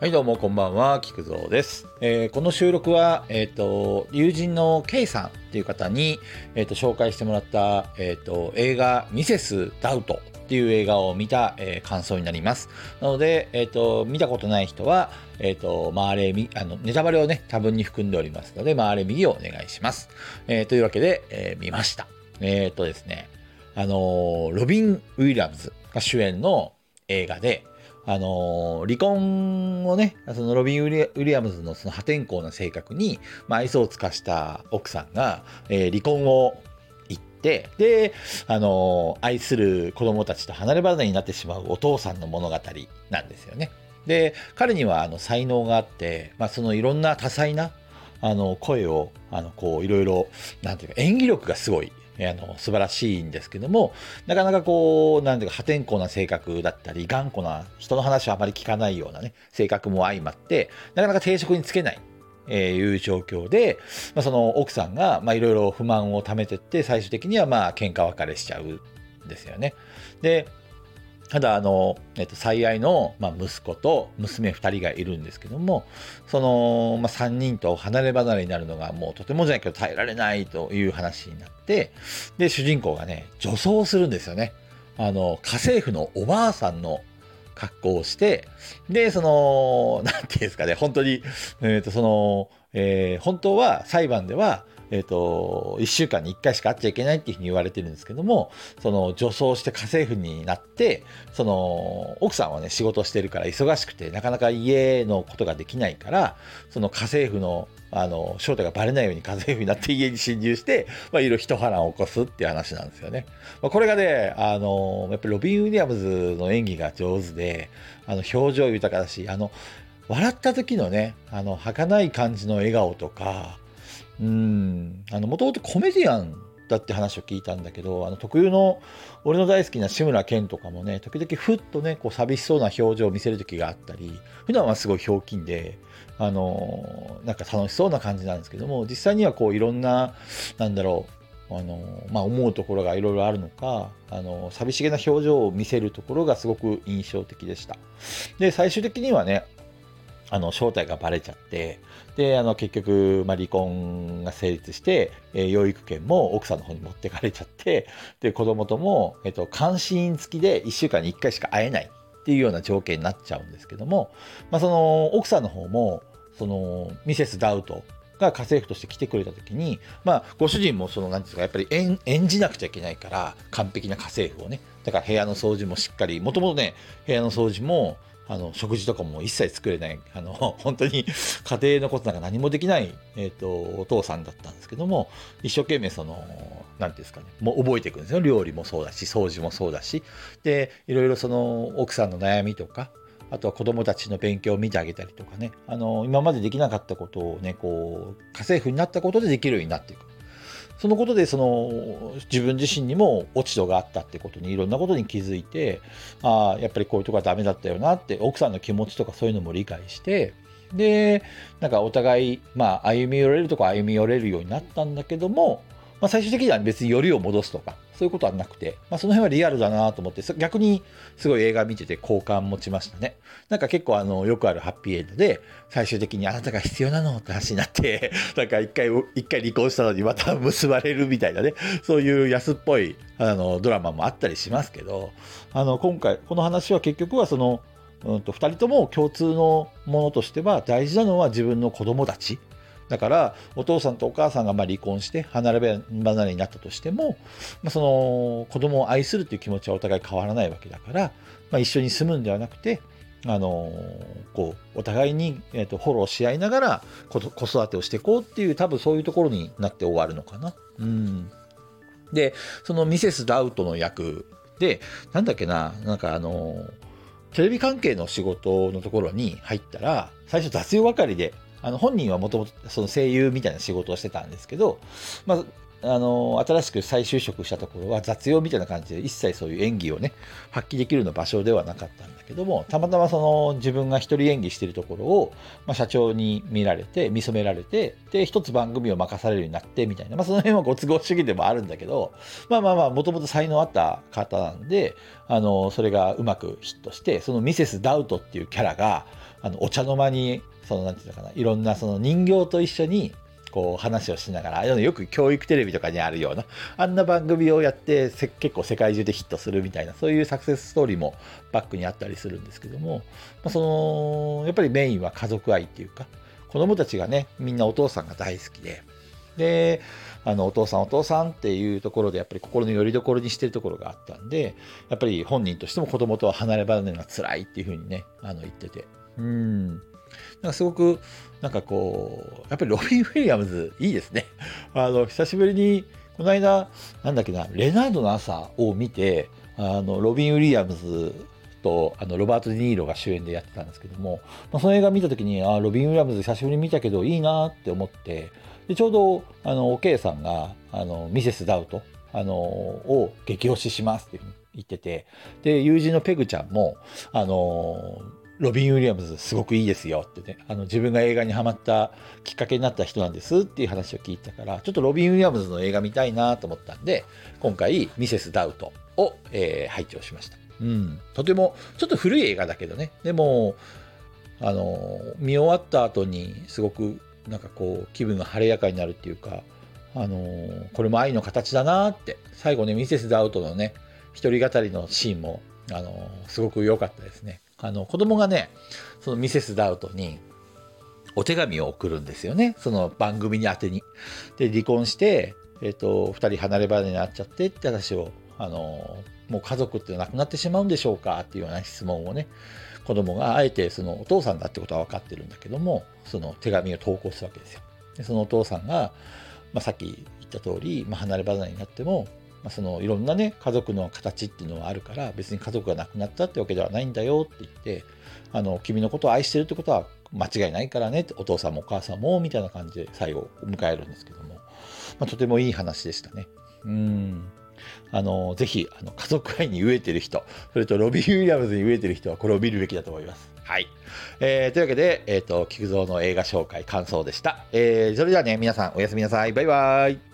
はい、どうもこんばんは、菊蔵です。えーこの収録は、えっ、と、友人の K さんっていう方に、えっ、と、紹介してもらった、えっ、と、映画、ミセス・ダウトっていう映画を見た、えー感想になります。なので、えっ、と、見たことない人は、えっ、と、回れ、あの、ネタバレをね、多分に含んでおりますので、回れ右をお願いします。えーというわけで、えー見ました。えっ、とですね、あのロビン・ウィリアムズが主演の映画で、あのー離婚をね、そのロビン・ウィリアウィリアムズのその破天荒な性格に、まあ、愛想を尽かした奥さんが、えー離婚を言って、で、あのー愛する子供たちと離れ離れになってしまうお父さんの物語なんですよね。で、彼にはあの才能があって、まあ、そのいろんな多彩なあの声をあのこういろいろなんていうか演技力がすごいあの素晴らしいんですけどもなかなかこうなんていうか破天荒な性格だったり頑固な人の話をあまり聞かないようなね性格も相まってなかなか定職につけない。えーいう状況で、まあ、その奥さんがいろいろ不満を溜めてって最終的にはまあ喧嘩別れしちゃうんですよね。でただあの、えっと、最愛の、まあ、息子と娘2人がいるんですけどもその、まあ、3人と離れ離れになるのがもうとてもじゃないけど耐えられないという話になってで主人公がね女装するんですよね。あの家政婦のおばあさんの格好をしてでそのなんていうんですかね本当に、えっとその、えー本当は裁判ではえっと1週間に1回しか会っちゃいけないっていうふうに言われてるんですけどもその女装して家政婦になってその奥さんはね仕事してるから忙しくてなかなか家のことができないからその家政婦のあの正体がバレないように家政婦になって家に侵入して、まあ、いろいろ一波乱を起こすっていう話なんですよね。まあ、これがねあのやっぱりロビン・ウィリアムズの演技が上手であの表情豊かだしあの笑った時のねあの儚い感じの笑顔とかうんあのもともとコメディアンだって話を聞いたんだけどあの特有の俺の大好きな志村けんとかもね時々ふっとねこう寂しそうな表情を見せる時があったり普段はすごいひょうきんであのなんか楽しそうな感じなんですけども実際にはこういろんななんだろうあのまあ、思うところがいろいろあるのかあの寂しげな表情を見せるところがすごく印象的でした。で最終的にはねあの正体がバレちゃってであの結局、まあ、離婚が成立して、えー養育権も奥さんの方に持ってかれちゃってで子供とも、えっと、監視員付きで1週間に1回しか会えないっていうような条件になっちゃうんですけども、まあ、その奥さんの方もそのミセス・ダウトが家政婦として来てくれた時に、まあ、ご主人もその何ですかやっぱり演演じなくちゃいけないから完璧な家政婦をね。だから部屋の掃除もしっかりもともとね部屋の掃除もあの食事とかも一切作れないあの 本当に家庭のことなんか何もできない、えー、とお父さんだったんですけども一生懸命その何ていうんですかねもう覚えていくんですよ。料理もそうだし掃除もそうだし。でいろいろその奥さんの悩みとかあとは子供たちの勉強を見てあげたりとかね。あの今までできなかったことをねこう家政婦になったことでできるようになっていく。そのことでその自分自身にも落ち度があったってことにいろんなことに気づいてああやっぱりこういうとこはダメだったよなって奥さんの気持ちとかそういうのも理解してでなんかお互い、まあ、歩み寄れるとこ歩み寄れるようになったんだけども、まあ、最終的には別によりを戻すとかそういうことはなくて、まあ、その辺はリアルだなと思って逆にすごい映画見てて好感持ちましたね。なんか結構あのよくあるハッピーエンドで最終的にあなたが必要なのって話になって なんか一回一回離婚したのにまた結ばれるみたいなねそういう安っぽいあのドラマもあったりしますけどあの今回この話は結局はその、うん、と2人とも共通のものとしては大事なのは自分の子供たち。だからお父さんとお母さんがま離婚して離れ離れになったとしても、まあ、その子供を愛するという気持ちはお互い変わらないわけだから、まあ、一緒に住むんではなくてあのこうお互いに、えー、とフォローし合いながら子育てをしていこうっていう多分そういうところになって終わるのかな。うん、でそのミセス・ダウトの役でなんだっけななんかあのテレビ関係の仕事のところに入ったら最初雑用係であの本人はもともとその声優みたいな仕事をしてたんですけど、まあ、あの新しく再就職したところは雑用みたいな感じで一切そういう演技をね発揮できるような場所ではなかったんだけどもたまたまその自分が一人演技してるところを、まあ、社長に見られて見初められてで一つ番組を任されるようになってみたいな、まあ、その辺はご都合主義でもあるんだけどまあまあまあもともと才能あった方なんであのそれがうまくヒットしてそのミセス・ダウトっていうキャラがあのお茶の間にそのなんていうのかないろんなその人形と一緒にこう話をしながらよく教育テレビとかにあるようなあんな番組をやって結構世界中でヒットするみたいなそういうサクセスストーリーもバックにあったりするんですけども、まあ、そのやっぱりメインは家族愛っていうか子供たちがねみんなお父さんが大好きでであのお父さんお父さんっていうところでやっぱり心の拠り所にしてるところがあったんでやっぱり本人としても子供とは離れ離れが辛いっていうふうにねあの言ってて。うん。なんかすごくなんかこうやっぱりロビン・ウィリアムズいいですね。あの久しぶりにこの間なんだっけなレナードの朝を見てあのロビン・ウィリアムズとあのロバート・デ・ニーロが主演でやってたんですけども、まあ、その映画見た時にあロビン・ウィリアムズ久しぶりに見たけどいいなって思ってでちょうどあのおけいさんがあのミセス・ダウトあのを激推ししますって言っててで友人のペグちゃんもあのロビン・ウィリアムズすごくいいですよってねあの自分が映画にハマったきっかけになった人なんですっていう話を聞いたからちょっとロビン・ウィリアムズの映画見たいなと思ったんで今回ミセス・ダウトを、えー、拝聴しました、うん、とてもちょっと古い映画だけどね。でもあの見終わった後にすごくなんかこう気分が晴れやかになるっていうかあのこれも愛の形だなって最後ねミセス・ダウトのね一人語りのシーンもあのすごく良かったですね。あの子供がねそのミセス・ダウトにお手紙を送るんですよねその番組に宛てに。で離婚して、えーと、2人離れ離れになっちゃってって話をあのもう家族ってなくなってしまうんでしょうか？っていうような質問をね子供があえてそのお父さんだってことは分かってるんだけどもその手紙を投稿するわけですよ。でそのお父さんが、まあ、さっき言った通り、まあ、離れ離れになってもまあ、そのいろんなね家族の形っていうのはあるから別に家族が亡くなったってわけではないんだよって言ってあの君のことを愛してるってことは間違いないからねお父さんもお母さんもみたいな感じで最後を迎えるんですけども、まあ、とてもいい話でしたね。うんあのぜひあの家族愛に飢えてる人それとロビー・ウィリアムズに飢えてる人はこれを見るべきだと思います。はい。えー、というわけで、えっ、ー、と、菊蔵の映画紹介、感想でした。えー、それではね、皆さんおやすみなさい。バイバイ。